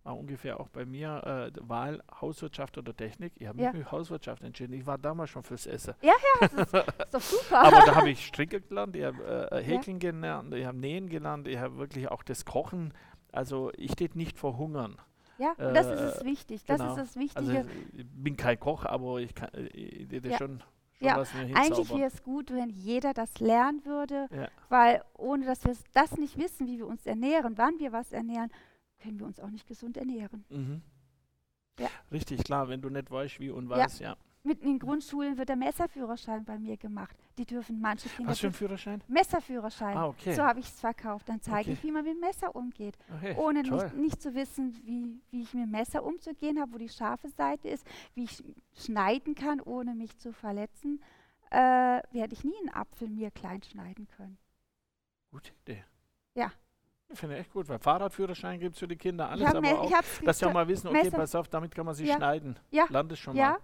war ungefähr auch bei mir äh, Wahl Hauswirtschaft oder Technik. Ich habe mich Ja. für Hauswirtschaft entschieden. Ich war damals schon fürs Essen. Ja, ja, das ist, ist <laughs> doch super. Aber da habe ich Stricken gelernt, ich habe äh, Häkeln gelernt, ich habe Nähen gelernt, ich habe wirklich auch das Kochen. Also ich stehe nicht vor Hungern. ja, und das äh, ist es wichtig. Das genau. ist das Also Wichtige. ich bin kein Koch, aber ich kann äh, ich, ich, Ja. schon Ja, Eigentlich wäre es gut, wenn jeder das lernen würde, Ja. weil ohne dass wir das nicht wissen, wie wir uns ernähren, wann wir was ernähren, können wir uns auch nicht gesund ernähren. Mhm. Ja. Richtig, klar, wenn du nicht weißt, wie und Ja. was, ja. Mitten in den Grundschulen wird der Messerführerschein bei mir gemacht. Die dürfen manche Kinder Was für ein Führerschein? Messerführerschein. Ah, okay. So habe ich es verkauft. Dann zeige Okay. ich, wie man mit dem Messer umgeht. okay. Ohne nicht, nicht zu wissen, wie, wie ich mit dem Messer umzugehen habe, wo die scharfe Seite ist, wie ich schneiden kann, ohne mich zu verletzen, äh, werde ich nie einen Apfel mir klein schneiden können. Gute Idee. Ja. Ich finde echt gut, weil Fahrradführerschein gibt es für die Kinder, alles, aber mir, auch, dass sie auch mal wissen, okay, Messer- pass auf, damit kann man sie Ja. schneiden. Ja. Es schon Ja, mal.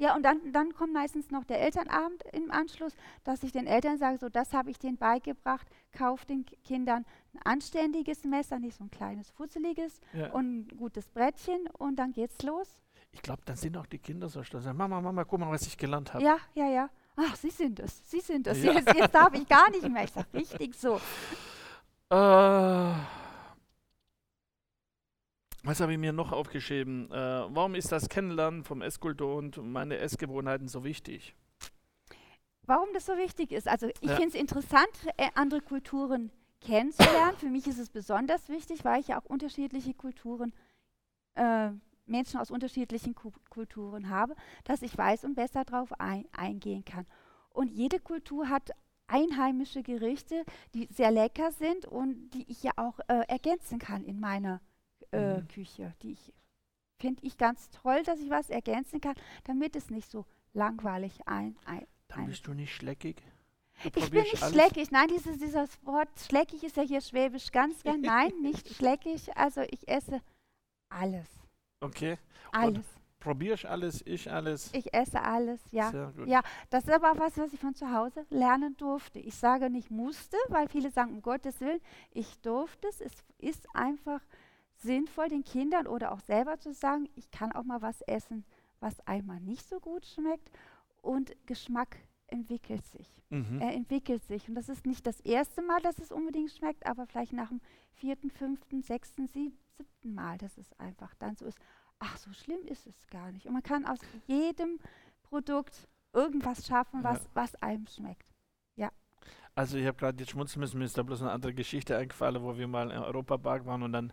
Ja, und dann, dann kommt meistens noch der Elternabend im Anschluss, dass ich den Eltern sage, so das habe ich denen beigebracht, kauf den Kindern ein anständiges Messer, nicht so ein kleines, fusseliges Ja. und ein gutes Brettchen und dann geht's los. Ich glaube, dann sind auch die Kinder so stolz. Mama, Mama, guck mal, was ich gelernt habe. Ja, ja, ja. Ach, Sie sind es, Sie sind es. Ja. Jetzt, jetzt darf ich gar nicht mehr. Ich sage, richtig so. Äh, was habe ich mir noch aufgeschrieben? Äh, warum ist das Kennenlernen vom Esskultur und meine Essgewohnheiten so wichtig? Warum das so wichtig ist. Also ich Ja. finde es interessant, äh, andere Kulturen kennenzulernen. Für mich ist es besonders wichtig, weil ich ja auch unterschiedliche Kulturen, äh, Menschen aus unterschiedlichen Ku Kulturen habe, dass ich weiß und besser darauf ein eingehen kann. Und jede Kultur hat einheimische Gerichte, die sehr lecker sind und die ich ja auch äh, ergänzen kann in meiner äh, Mhm. Küche. Die ich finde ich ganz toll, dass ich was ergänzen kann, damit es nicht so langweilig ein, ein Dann bist du nicht schleckig. Ich bin nicht alles. schleckig. Nein, dieses, dieses Wort schleckig ist ja hier schwäbisch ganz gern. <laughs> Nein, nicht schleckig. Also ich esse alles. Okay. Alles. Probierst alles, ich alles. Ich esse alles, ja. Sehr gut. Ja. Das ist aber auch was, was ich von zu Hause lernen durfte. Ich sage nicht musste, weil viele sagen, um Gottes Willen, ich durfte es. Es ist einfach sinnvoll, den Kindern oder auch selber zu sagen, ich kann auch mal was essen, was einmal nicht so gut schmeckt. Und Geschmack entwickelt sich. Mhm. Er entwickelt sich. Und das ist nicht das erste Mal, dass es unbedingt schmeckt, aber vielleicht nach dem vierten, fünften, sechsten, sieb- siebten Mal, dass es einfach dann so ist. Ach, so schlimm ist es gar nicht. Und man kann aus jedem Produkt irgendwas schaffen, Ja. was, was einem schmeckt. Also ich habe gerade jetzt schmunzeln müssen, mir ist da bloß eine andere Geschichte eingefallen, wo wir mal im Europapark waren und dann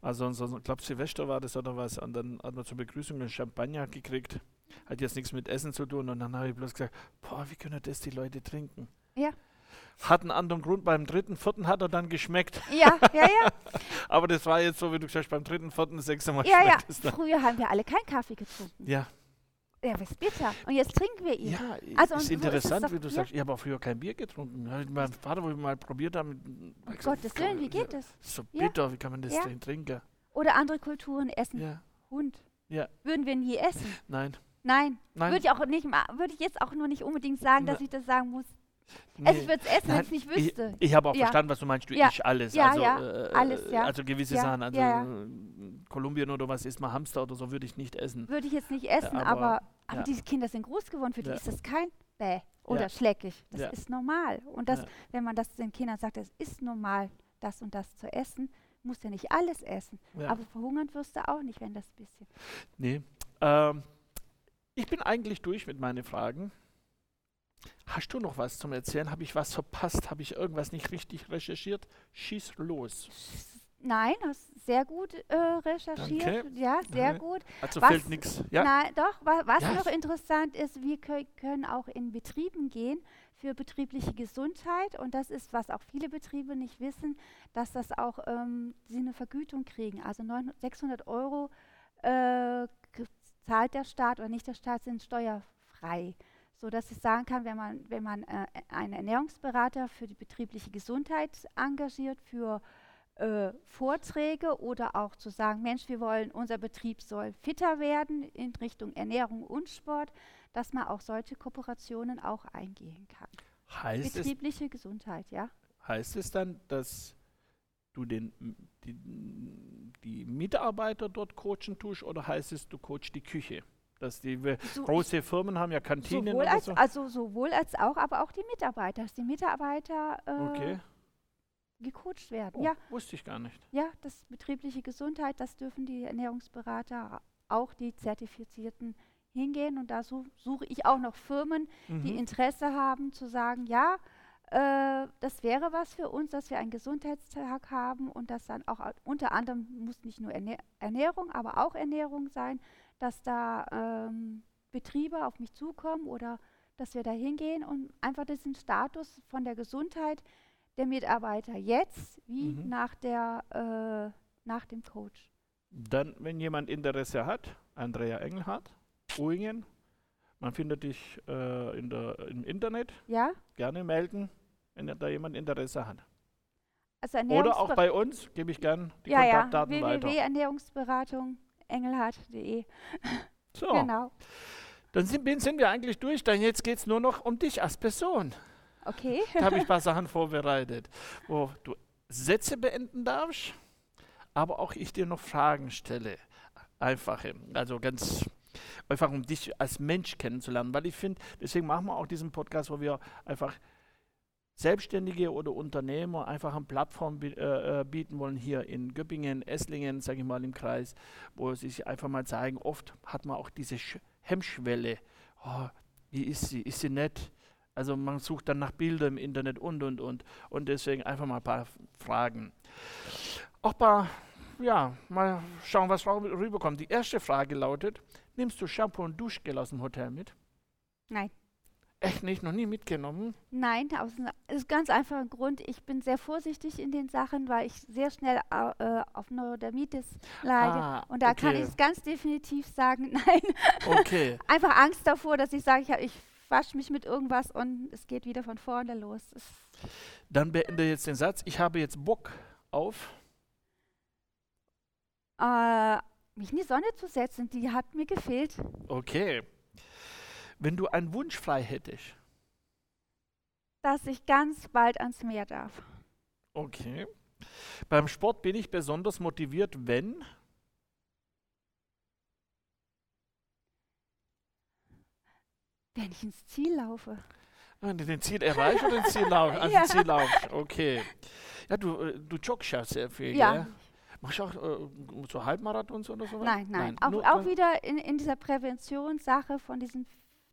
war so, ein- so ich glaube Silvester war das oder was, und dann hat man zur Begrüßung einen Champagner gekriegt. Hat jetzt nichts mit Essen zu tun und dann habe ich bloß gesagt, boah, wie können das die Leute trinken? Ja. Hat einen anderen Grund, beim dritten, vierten hat er dann geschmeckt. Ja, ja, ja. <laughs> Aber das war jetzt so, wie du gesagt hast, beim dritten, vierten, sechsten Mal ja, ja. schmeckt es dann. Früher haben wir alle keinen Kaffee getrunken. Ja, Ja, was bitter. Und jetzt trinken wir ihn. ja Also ist ist interessant, doch wie du hier. sagst, ich habe auch früher kein Bier getrunken. Ja, Mein Vater, wo ich mal probiert habe, Um Gottes Willen, wie geht es? So Ja. bitter, wie kann man das Ja. denn trinken? Oder andere Kulturen essen Ja, Hund. Ja. Würden wir nie essen. nein. Nein, Nein. würde ich auch nicht würde ich jetzt auch nur nicht unbedingt sagen, dass ich das sagen muss. Nee. Also ich würde es essen, wenn ich es nicht Ich, wüsste. ich habe auch Ja. verstanden, was du meinst. Du Ja. isch alles. Ja, also, ja, äh, alles, ja. Also gewisse Sachen. Also Kolumbien oder was isst man Hamster oder so würde ich nicht essen. Würde ich jetzt nicht essen, aber- aber, aber diese Kinder sind groß geworden, für die ist das kein Bäh oder schleckig. Das ist normal. Und das, wenn man das den Kindern sagt, es ist normal, das und das zu essen, musst du ja nicht alles essen. Aber verhungern wirst du auch nicht, wenn das bisschen. Nee. Ähm, ich bin eigentlich durch mit meinen Fragen. Hast du noch was zum Erzählen? Habe ich was verpasst? Habe ich irgendwas nicht richtig recherchiert? Schieß los. Nein, hast sehr gut äh, recherchiert. Danke. Ja, sehr Ja. gut. Also Was- fällt nichts. Ja. Nein, doch, wa was Ja. noch interessant ist, wir kö können auch in Betrieben gehen für betriebliche Gesundheit und das ist, was auch viele Betriebe nicht wissen, dass das auch ähm, sie eine Vergütung kriegen. Also 900, 600 Euro äh, zahlt der Staat oder nicht der Staat sind steuerfrei. So dass ich sagen kann, wenn man, wenn man äh, einen Ernährungsberater für die betriebliche Gesundheit engagiert, für äh, Vorträge oder auch zu sagen, Mensch, wir wollen, unser Betrieb soll fitter werden in Richtung Ernährung und Sport, dass man auch solche Kooperationen auch eingehen kann. Heißt, es, Betriebliche Gesundheit, ja. heißt es dann, dass du den, die, die Mitarbeiter dort coachen tust oder heißt es, du coachst die Küche? Dass die So, große Firmen haben ja Kantinen sowohl als, so. also sowohl als auch, aber auch die Mitarbeiter, dass die Mitarbeiter äh, Okay. gecoacht werden. Oh, Ja, wusste ich gar nicht. ja, das betriebliche Gesundheit, das dürfen die Ernährungsberater, auch die Zertifizierten hingehen. Und da su suche ich auch noch Firmen, die Mhm. Interesse haben zu sagen, ja, äh, das wäre was für uns, dass wir einen Gesundheitstag haben und das dann auch au- unter anderem muss nicht nur Ernähr Ernährung, aber auch Ernährung sein, dass da ähm, Betriebe auf mich zukommen oder dass wir da hingehen und einfach diesen Status von der Gesundheit der Mitarbeiter jetzt wie Mhm. nach, der, äh, nach dem Coach. Dann, wenn jemand Interesse hat, Andrea Engelhardt, Uingen, man findet dich äh, in der, im Internet, Ja, gerne melden, wenn da jemand Interesse hat. also Oder auch bei uns, gebe ich gern die ja, ja, Kontaktdaten weiter. www.ernährungsberatung engelhardt.de. <laughs> So, Genau. dann sind, sind wir eigentlich durch. Dann jetzt geht es nur noch um dich als Person. Okay. Da habe ich ein paar <laughs> Sachen vorbereitet, wo du Sätze beenden darfst, aber auch ich dir noch Fragen stelle. Einfache, also ganz einfach, um dich als Mensch kennenzulernen. Weil ich finde, deswegen machen wir auch diesen Podcast, wo wir einfach Selbstständige oder Unternehmer einfach eine Plattform äh, äh, bieten wollen, hier in Göppingen, Esslingen, sage ich mal im Kreis, wo sie sich einfach mal zeigen. Oft hat man auch diese Sch Hemmschwelle. Oh, wie ist sie? Ist sie nett? Also man sucht dann nach Bildern im Internet und, und, und. Und deswegen einfach mal ein paar Fragen. Auch paar, ja, mal schauen, was rüberkommt. Die erste Frage lautet, nimmst du Shampoo und Duschgel aus dem Hotel mit? Nein. Echt nicht? Noch nie mitgenommen? Nein, aus einem ist ganz einfachen Grund. Ich bin sehr vorsichtig in den Sachen, weil ich sehr schnell äh, auf Neurodermitis leide. Ah, Und da kann okay. ich es ganz definitiv sagen, <laughs> nein. Okay. Einfach Angst davor, dass ich sage, ich, ich wasche mich mit irgendwas und es geht wieder von vorne los. Es, Dann beende jetzt den Satz. Ich habe jetzt Bock auf. äh, mich in die Sonne zu setzen, die hat mir gefehlt. Okay. Wenn du einen Wunsch frei hättest. Dass ich ganz bald ans Meer darf. Okay. Beim Sport bin ich besonders motiviert, wenn. Wenn ich ins Ziel laufe. Wenn du den Ziel erreichst oder den Ziel lauf, <laughs> also Ja. Ziel laufst. Okay. Ja, du, äh, du joggst ja sehr viel, Ja. gell? Machst du auch äh, so Halbmarathons oder so? Nein, nein. Auch, nur- auch wieder in, in dieser Präventionssache von diesen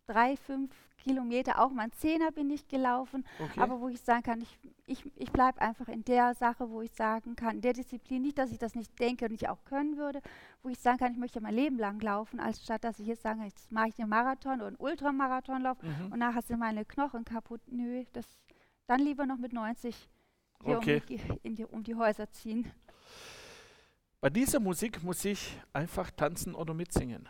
drei, fünf Kilometer, auch mal Zehner bin ich gelaufen, Okay. aber wo ich sagen kann, ich, ich, ich bleibe einfach in der Sache, wo ich sagen kann, in der Disziplin, nicht, dass ich das nicht denke und nicht auch können würde, wo ich sagen kann, ich möchte mein Leben lang laufen, als statt, dass ich jetzt sage, jetzt mache ich einen Marathon oder einen Ultramarathonlauf mhm. und nachher sind meine Knochen kaputt. Nö, das dann lieber noch mit 90 hier Okay. um, die, um die Häuser ziehen. Bei dieser Musik muss ich einfach tanzen oder mitsingen.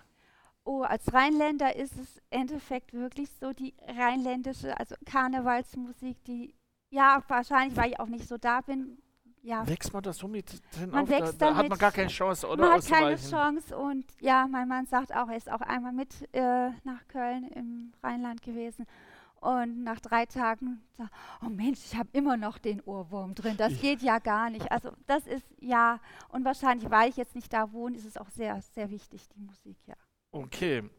Oh, als Rheinländer ist es im Endeffekt wirklich so die rheinländische, also Karnevalsmusik, die, ja, wahrscheinlich, weil ich auch nicht so da bin, ja, Wächst man da so mit drin Man auf? Da, wächst da hat man gar keine Chance, oder? man hat keine? Chance und ja, mein Mann sagt auch, er ist auch einmal mit äh, nach Köln im Rheinland gewesen und nach drei Tagen sagt, oh Mensch, ich habe immer noch den Ohrwurm drin, das Ich- geht ja gar nicht. Also das ist, ja, und wahrscheinlich, weil ich jetzt nicht da wohne, ist es auch sehr, sehr wichtig, die Musik, ja. Okay.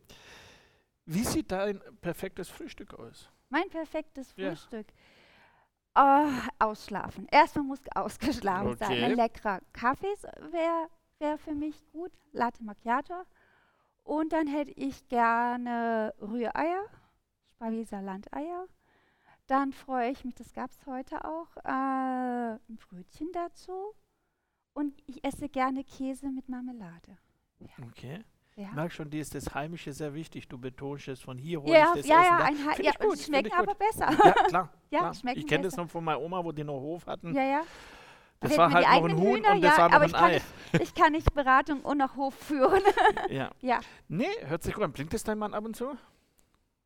Wie sieht dein perfektes Frühstück aus? Mein perfektes Ja. Frühstück. Oh, ausschlafen. Erstmal muss ausgeschlafen sein. Okay. Ein leckerer Kaffee wäre wär für mich gut. Latte Macchiato. Und dann hätte ich gerne Rühreier, Spavieser Landeier. Dann freue ich mich, das gab es heute auch, äh, ein Brötchen dazu. Und ich esse gerne Käse mit Marmelade. Okay. Ja, Ich merke schon, dir ist das Heimische sehr wichtig. Du betonst es von hier hole ja, ich das ja, Essen ja, da. ein Ha- ja gut, schmecken aber besser. Ja, klar. <laughs> Ja, klar. schmecken Ich kenne das noch von meiner Oma, wo die noch Hof hatten. Ja, ja. Das war halt noch ein Huhn Hühner, und das ja, war noch aber ein ich kann, Ei. nicht, ich kann nicht Beratung und noch Hof führen. <laughs> Ja. ja, Nee, hört sich gut an. Bringt das dein Mann ab und zu?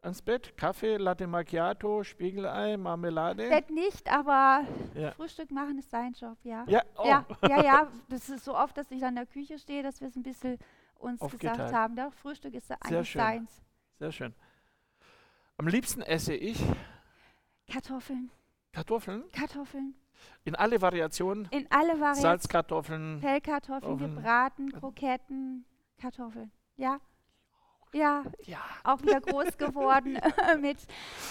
Ans Bett? Kaffee, Latte Macchiato, Spiegelei, Marmelade? Bett nicht, aber Ja. Frühstück machen ist sein Job, ja. Ja, oh. Ja, ja, ja. <laughs> Das ist so oft, dass ich an der Küche stehe, dass wir es ein bisschen uns Aufgeteilt. gesagt haben. Doch, Frühstück ist Sehr eigentlich schön. seins. Sehr schön. Am liebsten esse ich Kartoffeln, Kartoffeln. Kartoffeln. In alle Variationen? In alle Variationen. Salzkartoffeln? Pellkartoffeln, gebraten, Kroketten, Kartoffeln. Ja. Ja, Ja. auch wieder groß geworden <laughs> <laughs> mit,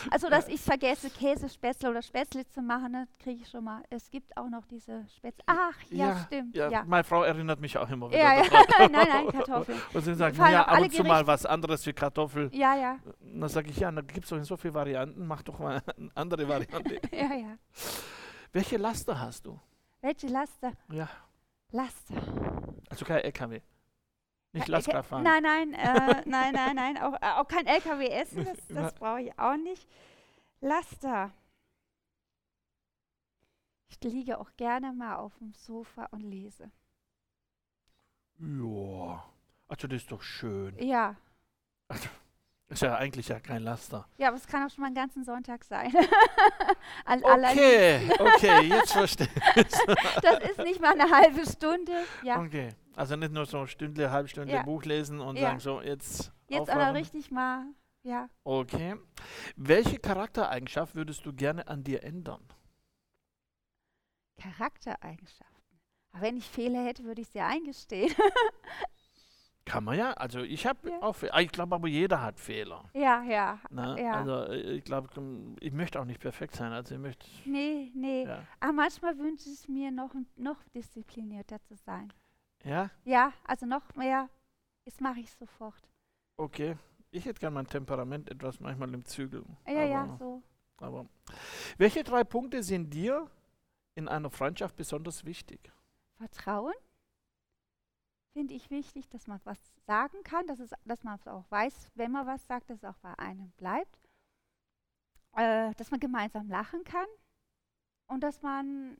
also dass ich vergesse, Käsespätzle oder Spätzle zu machen, das kriege ich schon mal. Es gibt auch noch diese Spätzle. Ach, ja, stimmt. Ja, Ja, Meine Frau erinnert mich auch immer wieder ja, ja. daran. <laughs> nein, nein, Kartoffeln. Und sie sagt, ja, ab und zu mal was anderes wie Kartoffel. Ja, ja, Und dann sage ich, ja, da gibt es doch so viele Varianten, mach doch mal eine andere Variante. ja, ja. Welche Laster hast du? Welche Laster? Ja, Laster. also kein LKW. Nicht Äh, Lastkraft fahren. Nein, nein, äh, <laughs> nein, nein, nein, auch, äh, auch kein LKW essen, das, <laughs> das brauche ich auch nicht. Laster. Ich liege auch gerne mal auf dem Sofa und lese. Ja, also das ist doch schön. Ja, Ist ja eigentlich ja kein Laster. ja, aber es kann auch schon mal einen ganzen Sonntag sein. <laughs> Okay, okay, jetzt verstehe ich. <laughs> Das ist nicht mal eine halbe Stunde. Ja, Okay, also nicht nur so eine Stunde, halbe Stunde Ja. Buch lesen und Ja. sagen so, jetzt jetzt aber aufwachen. richtig mal, ja. Okay. Welche Charaktereigenschaft würdest du gerne an dir ändern? Charaktereigenschaften. Aber wenn ich Fehler hätte, würde ich sie eingestehen. <laughs> Kann man ja. Also ich habe Ja. auch, Fe- ich glaube aber jeder hat Fehler. ja, ja, Ne? ja. Also äh, ich glaube, ich möchte auch nicht perfekt sein. Also ich möchte, nee, nee. ja. Aber manchmal wünsche ich mir noch, noch disziplinierter zu sein. Ja, Ja, also noch mehr, das mache ich sofort. okay. Ich hätte gerne mein Temperament etwas manchmal im Zügel. Ja, aber, ja, so. aber welche drei Punkte sind dir in einer Freundschaft besonders wichtig? Vertrauen finde ich wichtig, dass man was sagen kann, dass, es, dass man es auch weiß, wenn man was sagt, dass es auch bei einem bleibt. Äh, dass man gemeinsam lachen kann und dass man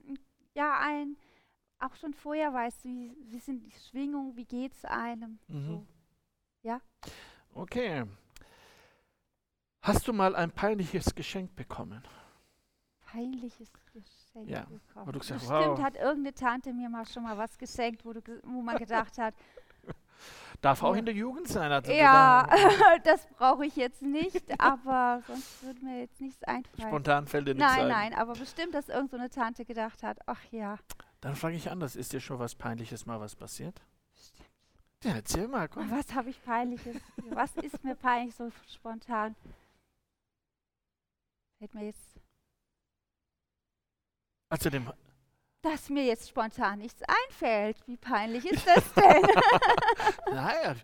ja ein auch schon vorher weiß, wie, wie sind die Schwingungen, wie geht es einem. Mhm. So. Ja. Okay. Hast du mal ein peinliches Geschenk bekommen? Peinliches Geschenk Ja, bekommen. du gesagt Bestimmt wow. hat irgendeine Tante mir mal schon mal was geschenkt, wo, du, wo man gedacht hat, <laughs> Darf auch Ja. in der Jugend sein. Also Ja, da- <laughs> das brauche ich jetzt nicht, aber sonst würde mir jetzt nichts einfallen. Spontan fällt dir nichts Nein, ein. nein, aber bestimmt, dass irgend so eine Tante gedacht hat, ach ja, Dann frage ich anders, ist dir schon was Peinliches mal was passiert? bestimmt. Ja, erzähl mal, komm. was habe ich peinliches? Was ist mir peinlich so spontan? Fällt mir jetzt, Also dem, dass mir jetzt spontan nichts einfällt. Wie peinlich ist das <laughs> denn? naja,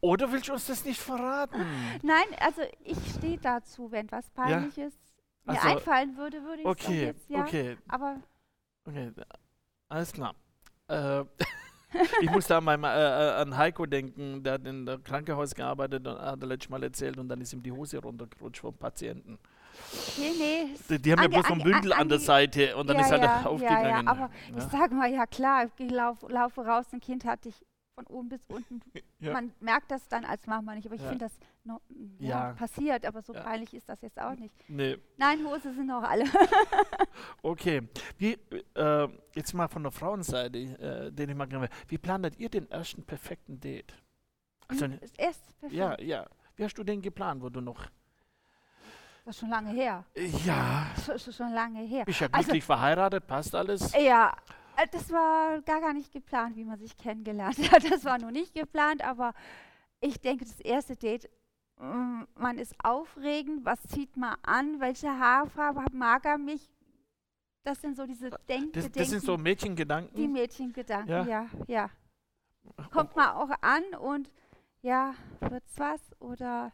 oder willst du uns das nicht verraten? Nein, also ich stehe dazu, wenn was Peinliches mir Also, einfallen würde, würde ich es Okay, jetzt, ja. okay, Aber okay, alles klar. Äh, <laughs> ich muss da an, meinem, äh, äh, an Heiko denken, der hat in der Krankenhaus gearbeitet und hat er letztes Mal erzählt und dann ist ihm die Hose runtergerutscht vom Patienten. Nee, nee, Die, die haben ja Ange- bloß so ein ange- Bündel an der ange- Seite und dann ja, ist halt ja, aufgegangen. Ja, ja, aber Ja. ich sage mal, ja klar, ich lauf, laufe raus, ein Kind hatte ich von oben bis unten. <laughs> Ja. Man merkt das dann als Mama nicht, aber ich Ja. finde das no, ja, Ja. passiert, aber so Ja. peinlich ist das jetzt auch nicht. Nee, Nein, Hose sind auch alle. <laughs> okay. Wie, äh, jetzt mal von der Frauenseite, äh, den ich mal gerne Wie planet ihr den ersten perfekten Date? Also, Hm, ist erst perfekt. ja, ja. Wie hast du den geplant, wo du noch. Das ist schon lange her. Ja, Schon, schon- schon lange her. bist ja Also- glücklich verheiratet, passt alles? Ja, äh, das war gar, gar nicht geplant, wie man sich kennengelernt <laughs> hat. Das war nur nicht geplant, aber ich denke, das erste Date, mm, man ist aufregend, was zieht man an, welche Haarfarbe mag er mich? Das sind so diese Denk Das, das sind so die Mädchengedanken. Mädchengedanken, Ja. ja, ja. Kommt man auch an und ja, wird's was oder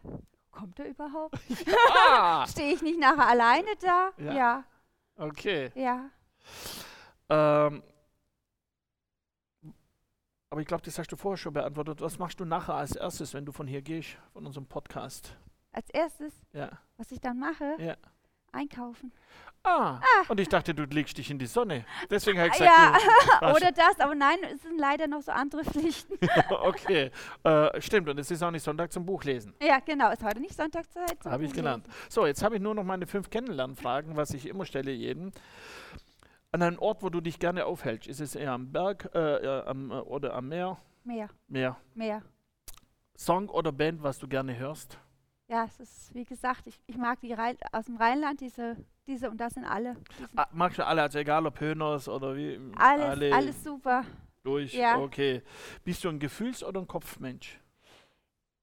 kommt er überhaupt? <laughs> ah, Stehe ich nicht nachher alleine da? Ja. Ja, okay. ja. Ähm, aber ich glaube, das hast du vorher schon beantwortet. Was machst du nachher als erstes, wenn du von hier gehst, von unserem Podcast? Als erstes, Ja. was ich dann mache, Ja. einkaufen. Ah, und ich dachte, du legst dich in die Sonne. Deswegen habe ich gesagt, Ja, oder das, aber nein, es sind leider noch so andere Pflichten. <laughs> okay. Äh, stimmt, und es ist auch nicht Sonntag zum Buchlesen. ja, genau, ist heute nicht zum Habe ich gelernt. So, jetzt habe ich nur noch meine fünf Kennenlernfragen, was ich immer stelle jedem. An einem Ort, wo du dich gerne aufhältst, ist es eher am Berg äh, äh, am, äh, oder am Meer? Mehr, Meer. mehr. Song oder Band, was du gerne hörst? Ja, es ist, wie gesagt, ich, ich mag die Rhein, aus dem Rheinland diese diese und das sind alle. Ah, magst du alle, also egal ob Höhners oder wie? Alles, alle alles super. durch. ja. Okay. Bist du ein Gefühls- oder ein Kopfmensch?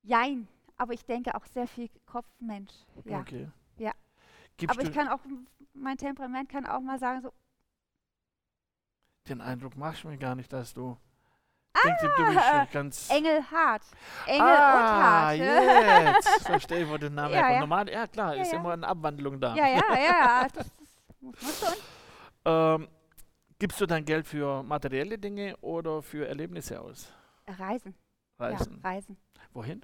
Jein, aber ich denke auch sehr viel Kopfmensch. Ja. Okay. Ja. Gibst aber ich kann auch, mein Temperament kann auch mal sagen, so, den Eindruck, machst du mir gar nicht, dass du denkst, du bist schon ganz. engelhart. Engel ah, und hart. jetzt <laughs> verstehe ich, wo der Name Ja, herkommt. ja. Normal, ja klar, Ja, ist ja. immer eine Abwandlung da. Ja, ja, ja. <laughs> Das, das. Ähm, gibst du dein Geld für materielle Dinge oder für Erlebnisse aus? Reisen. Reisen. Reisen. Wohin?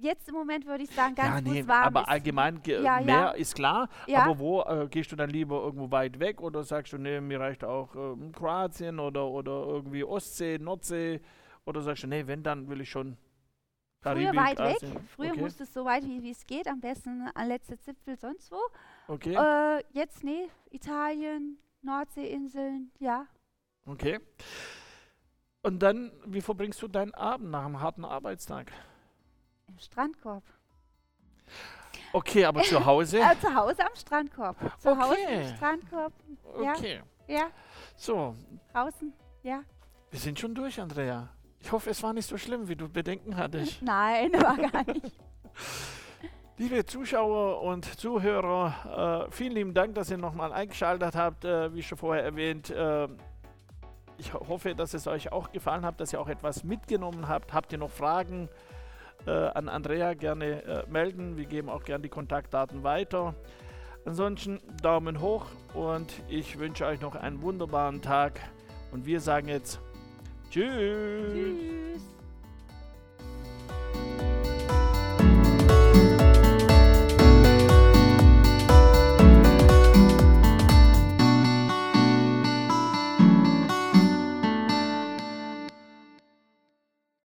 Jetzt im Moment würde ich sagen, ganz ja, nee, warm aber ist, allgemein ge- Ja, ja. mehr ist klar. Ja. Aber wo äh, gehst du dann lieber irgendwo weit weg oder sagst du, nee, mir reicht auch ähm, Kroatien oder, oder irgendwie Ostsee, Nordsee oder sagst du, nee, wenn dann will ich schon Früher Karibik, weit weg. Asien. Früher okay. musste es so weit wie wie es geht, am besten an letzte Zipfel sonst wo. Okay, Äh, jetzt nee, Italien, Nordseeinseln, ja. okay. Und dann, wie verbringst du deinen Abend nach einem harten Arbeitstag? Strandkorb. Okay, aber zu Hause? <laughs> Äh, zu Hause am Strandkorb. Zu Hause Okay. im Strandkorb. ja. Okay. Ja, So, draußen. Ja. wir sind schon durch, Andrea. Ich hoffe, es war nicht so schlimm, wie du Bedenken hattest. <laughs> Nein, war gar nicht. <laughs> Liebe Zuschauer und Zuhörer, äh, vielen lieben Dank, dass ihr nochmal eingeschaltet habt. Äh, wie schon vorher erwähnt, äh, ich ho hoffe, dass es euch auch gefallen hat, dass ihr auch etwas mitgenommen habt. Habt ihr noch Fragen äh, an Andrea, gerne äh, melden. Wir geben auch gerne die Kontaktdaten weiter. Ansonsten Daumen hoch und ich wünsche euch noch einen wunderbaren Tag. Und wir sagen jetzt Tschüss. Tschüss.